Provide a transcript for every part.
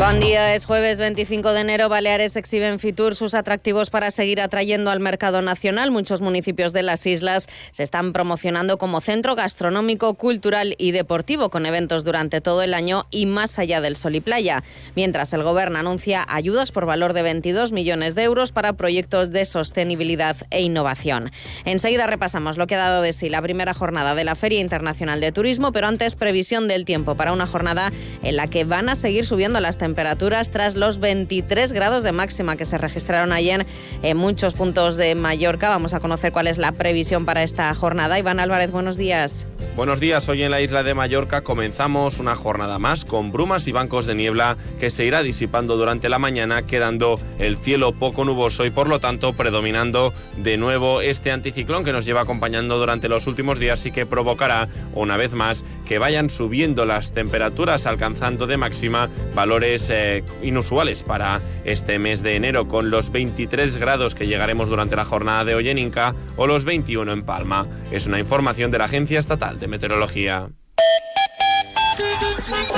Buen día, es jueves 25 de enero. Baleares exhibe en Fitur sus atractivos para seguir atrayendo al mercado nacional. Muchos municipios de las islas se están promocionando como centro gastronómico, cultural y deportivo, con eventos durante todo el año y más allá del sol y playa. Mientras el Gobierno anuncia ayudas por valor de 22 millones de euros para proyectos de sostenibilidad e innovación. Enseguida repasamos lo que ha dado de sí la primera jornada de la Feria Internacional de Turismo, pero antes previsión del tiempo para una jornada en la que van a seguir subiendo las temperaturas temperaturas tras los 23 grados de máxima que se registraron ayer en muchos puntos de Mallorca. Vamos a conocer cuál es la previsión para esta jornada. Iván Álvarez, buenos días. Buenos días, hoy en la isla de Mallorca comenzamos una jornada más con brumas y bancos de niebla que se irá disipando durante la mañana, quedando el cielo poco nuboso y por lo tanto predominando de nuevo este anticiclón que nos lleva acompañando durante los últimos días y que provocará una vez más que vayan subiendo las temperaturas alcanzando de máxima valores eh, inusuales para este mes de enero, con los 23 grados que llegaremos durante la jornada de hoy en Inca o los 21 en Palma. Es una información de la Agencia Estatal de Meteorología.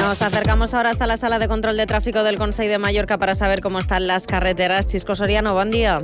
Nos acercamos ahora hasta la sala de control de tráfico del Consejo de Mallorca para saber cómo están las carreteras. Chisco Soriano, buen día.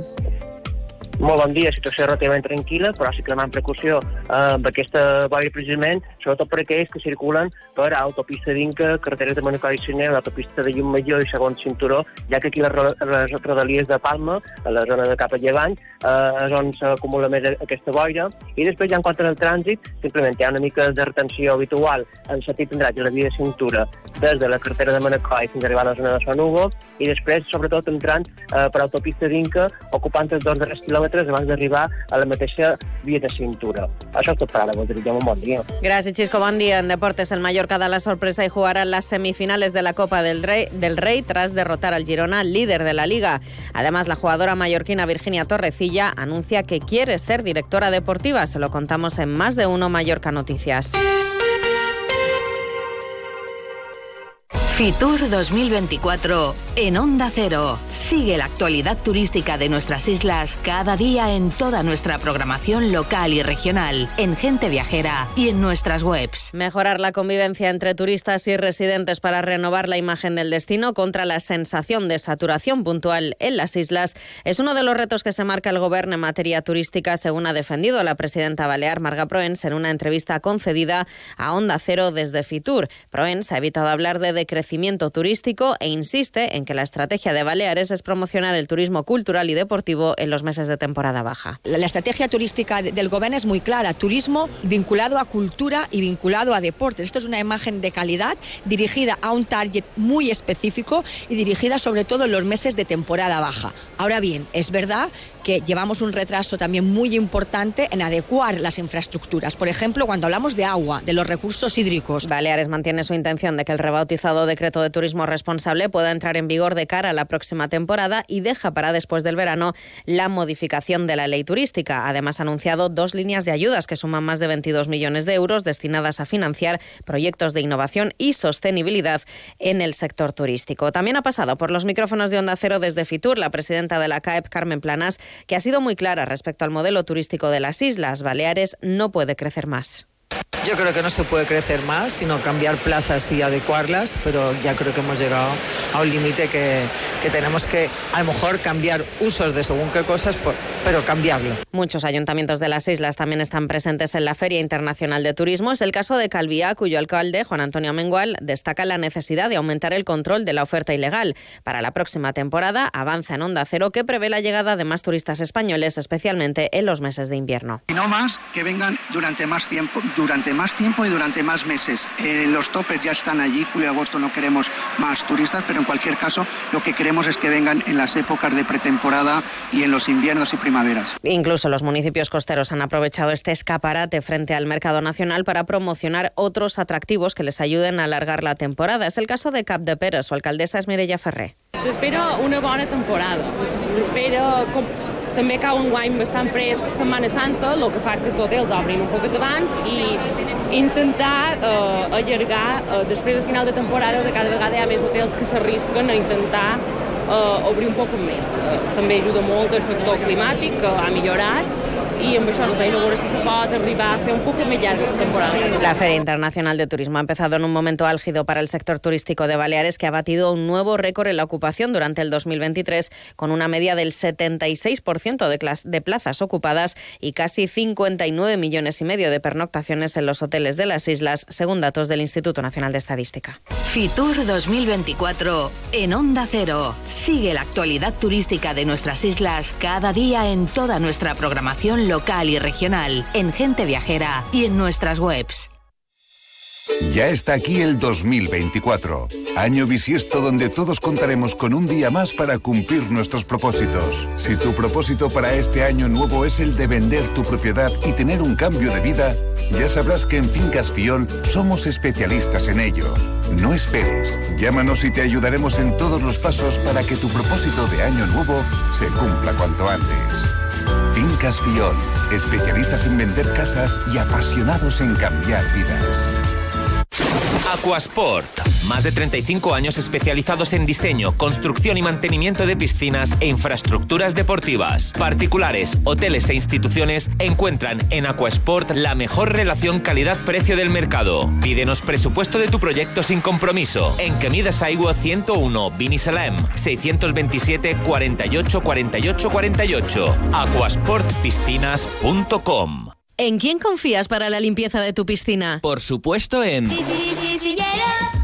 Molt bon dia, situació relativament tranquil·la, però sí que demanem precaució eh, amb aquesta boira precisament, sobretot per aquells que circulen per autopista d'Inca, carreteres de Manacor i Sineu, l'autopista de Llum i segon cinturó, ja que aquí les, les rodalies de Palma, a la zona de cap a llevant, eh, és on s'acumula més aquesta boira. I després, ja en quant al trànsit, simplement hi ha una mica de retenció habitual en sentit tindrà la via de cintura des de la carretera de Manacor fins a arribar a la zona de Son Hugo, i després, sobretot, entrant eh, per autopista d'Inca, ocupant els dos darrers quilòmetres quilòmetres abans d'arribar a la mateixa via de cintura. Això és tot per ara, un bon dia. Gràcies, Xisco. En deportes, el Mallorca da la sorpresa y jugará las semifinales de la Copa del Rey, del Rey tras derrotar al Girona, líder de la Liga. Además, la jugadora mallorquina Virginia Torrecilla anuncia que quiere ser directora deportiva. Se lo contamos en Más de Uno Mallorca Noticias. Fitur 2024 en Onda Cero. Sigue la actualidad turística de nuestras islas cada día en toda nuestra programación local y regional, en Gente Viajera y en nuestras webs. Mejorar la convivencia entre turistas y residentes para renovar la imagen del destino contra la sensación de saturación puntual en las islas es uno de los retos que se marca el Gobierno en materia turística, según ha defendido la presidenta balear Marga Proens en una entrevista concedida a Onda Cero desde Fitur. Proens ha evitado hablar de decrecimiento turístico e insiste en que la estrategia de Baleares es promocionar el turismo cultural y deportivo en los meses de temporada baja. La estrategia turística del gobierno es muy clara, turismo vinculado a cultura y vinculado a deportes. Esto es una imagen de calidad dirigida a un target muy específico y dirigida sobre todo en los meses de temporada baja. Ahora bien, es verdad que llevamos un retraso también muy importante en adecuar las infraestructuras. Por ejemplo, cuando hablamos de agua, de los recursos hídricos. Baleares mantiene su intención de que el rebautizado decreto de turismo responsable pueda entrar en vigor de cara a la próxima temporada y deja para después del verano la modificación de la ley turística. Además, ha anunciado dos líneas de ayudas que suman más de 22 millones de euros destinadas a financiar proyectos de innovación y sostenibilidad en el sector turístico. También ha pasado por los micrófonos de Onda Cero desde Fitur la presidenta de la CAEP, Carmen Planas, que ha sido muy clara respecto al modelo turístico de las Islas Baleares, no puede crecer más. Yo creo que no se puede crecer más, sino cambiar plazas y adecuarlas, pero ya creo que hemos llegado a un límite que, que, tenemos que a lo mejor cambiar usos de según qué cosas, pero cambiarlo. Muchos ayuntamientos de las islas también están presentes en la Feria Internacional de Turismo. Es el caso de Calviá, cuyo alcalde, Juan Antonio Mengual, destaca la necesidad de aumentar el control de la oferta ilegal. Para la próxima temporada avanza en Onda Cero que prevé la llegada de más turistas españoles, especialmente en los meses de invierno. Y no más que vengan durante más tiempo, durante más tiempo y durante más meses. Eh, los topes ya están allí, julio y agosto no queremos más turistas, pero en cualquier caso lo que queremos es que vengan en las épocas de pretemporada y en los inviernos y primaveras. Incluso los municipios costeros han aprovechado este escaparate frente al mercado nacional para promocionar otros atractivos que les ayuden a alargar la temporada. Es el caso de Cap de Pere, su alcaldesa es Mireia Ferrer. S'espera una bona temporada. S'espera també cau un guany bastant prest Setmana Santa, el que fa que tot els obrin un poc abans i intentar eh, allargar, eh, després del final de temporada, de cada vegada hi ha més hotels que s'arrisquen a intentar eh, obrir un poc més. Eh, també ajuda molt el factor climàtic, que ha millorat, i amb això veure si se pot arribar a fer un poc més llarga la temporada. La Feria Internacional de Turismo ha empezado en un momento álgido para el sector turístico de Baleares que ha batido un nuevo récord en la ocupación durante el 2023 con una media del 76% de, de plazas ocupadas y casi 59 millones y medio de pernoctaciones en los hoteles de las islas, según datos del Instituto Nacional de Estadística. Fitur 2024 en Onda Cero. Sigue la actualidad turística de nuestras islas cada día en toda nuestra programación local y regional, en Gente Viajera y en nuestras webs. Ya está aquí el 2024, año bisiesto donde todos contaremos con un día más para cumplir nuestros propósitos. Si tu propósito para este año nuevo es el de vender tu propiedad y tener un cambio de vida, ya sabrás que en Fincas Fiol somos especialistas en ello. No esperes, llámanos y te ayudaremos en todos los pasos para que tu propósito de año nuevo se cumpla cuanto antes. Fincas Fiol, especialistas en vender casas y apasionados en cambiar vidas. Aquasport. Más de 35 años especializados en diseño, construcción y mantenimiento de piscinas e infraestructuras deportivas. Particulares, hoteles e instituciones encuentran en Aquasport la mejor relación calidad-precio del mercado. Pídenos presupuesto de tu proyecto sin compromiso. En Quemidas Aigua 101, Binisalem, 627 48 48 48. Aquasportpiscinas.com ¿En quién confías para la limpieza de tu piscina? Por supuesto en...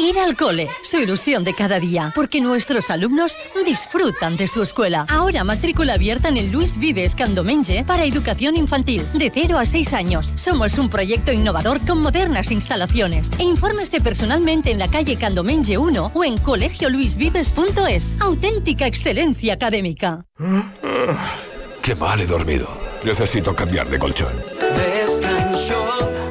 Ir al cole, su ilusión de cada día, porque nuestros alumnos disfrutan de su escuela. Ahora matrícula abierta en el Luis Vives Candomenge para educación infantil, de 0 a 6 años. Somos un proyecto innovador con modernas instalaciones. E infórmese personalmente en la calle Candomenge 1 o en colegioluisvives.es. Auténtica excelencia académica. Qué mal he dormido. Necesito cambiar de colchón.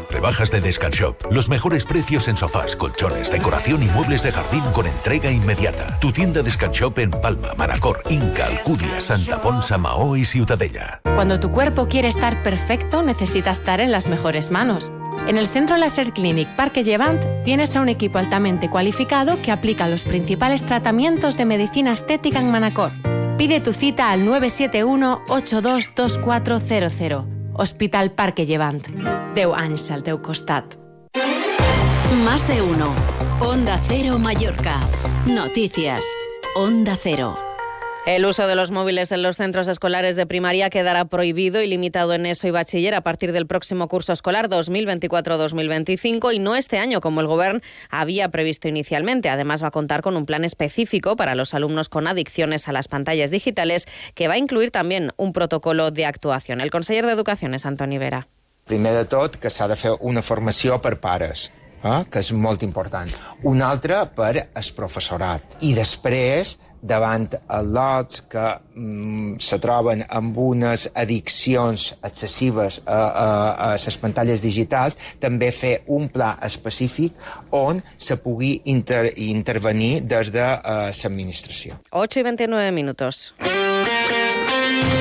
Rebajas de Descanshop. Los mejores precios en sofás, colchones, decoración y muebles de jardín con entrega inmediata. Tu tienda Descanshop en Palma, Manacor, Inca, Alcudia, Santa Ponsa, Mahó y Ciutadella. Cuando tu cuerpo quiere estar perfecto, necesita estar en las mejores manos. En el Centro Laser Clinic Parque Llevant tienes a un equipo altamente cualificado que aplica los principals tratamientos de medicina estética en Manacor. Pide tu cita al 971 822400. Hospital Parque Llevant. Deu anys al teu costat. Más de uno. Onda Cero Mallorca. Noticias. Onda Cero. El uso de los móviles en los centros escolares de primaria quedará prohibido y limitado en eso y bachiller a partir del próximo curso escolar 2024-2025 y no este año como el Gobierno había previsto inicialmente. Además va a contar con un plan específico para los alumnos con adicciones a las pantallas digitales que va a incluir también un protocolo de actuación. El conseller d'Educació és Antoni Vera. Primer de tot, que s'ha de fer una formació per pares, eh? que és molt important. Una altra per el professorat. I després, davant lots que mm, se troben amb unes addiccions excessives a, a, a les pantalles digitals, també fer un pla específic on se pugui inter, intervenir des de uh, l'administració. 8 y 29 minutos.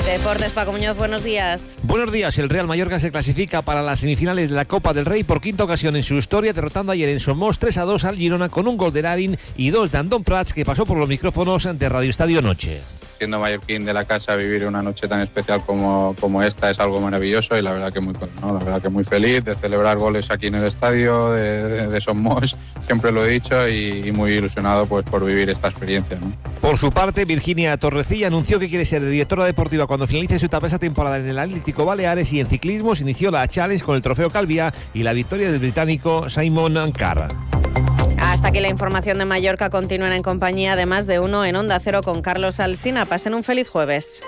Deportes, Paco Muñoz, buenos días. Buenos días. El Real Mallorca se clasifica para las semifinales de la Copa del Rey por quinta ocasión en su historia, derrotando ayer en Somos 3 a 2 al Girona con un gol de Larin y dos de Andón Prats que pasó por los micrófonos de Radio Estadio Noche siendo mallorquín de la casa, vivir una noche tan especial como, como esta es algo maravilloso y la verdad que muy la verdad que muy feliz de celebrar goles aquí en el estadio de, Somos, siempre lo he dicho y, muy ilusionado pues por vivir esta experiencia. Por su parte, Virginia Torrecilla anunció que quiere ser directora deportiva cuando finalice su etapa esa temporada en el Atlético Baleares y en ciclismo se inició la Challenge con el trofeo Calvia y la victoria del británico Simon Carr. Hasta aquí la información de Mallorca continúan en compañía de más de uno en Onda Cero con Carlos Alsina. Pasen un feliz jueves.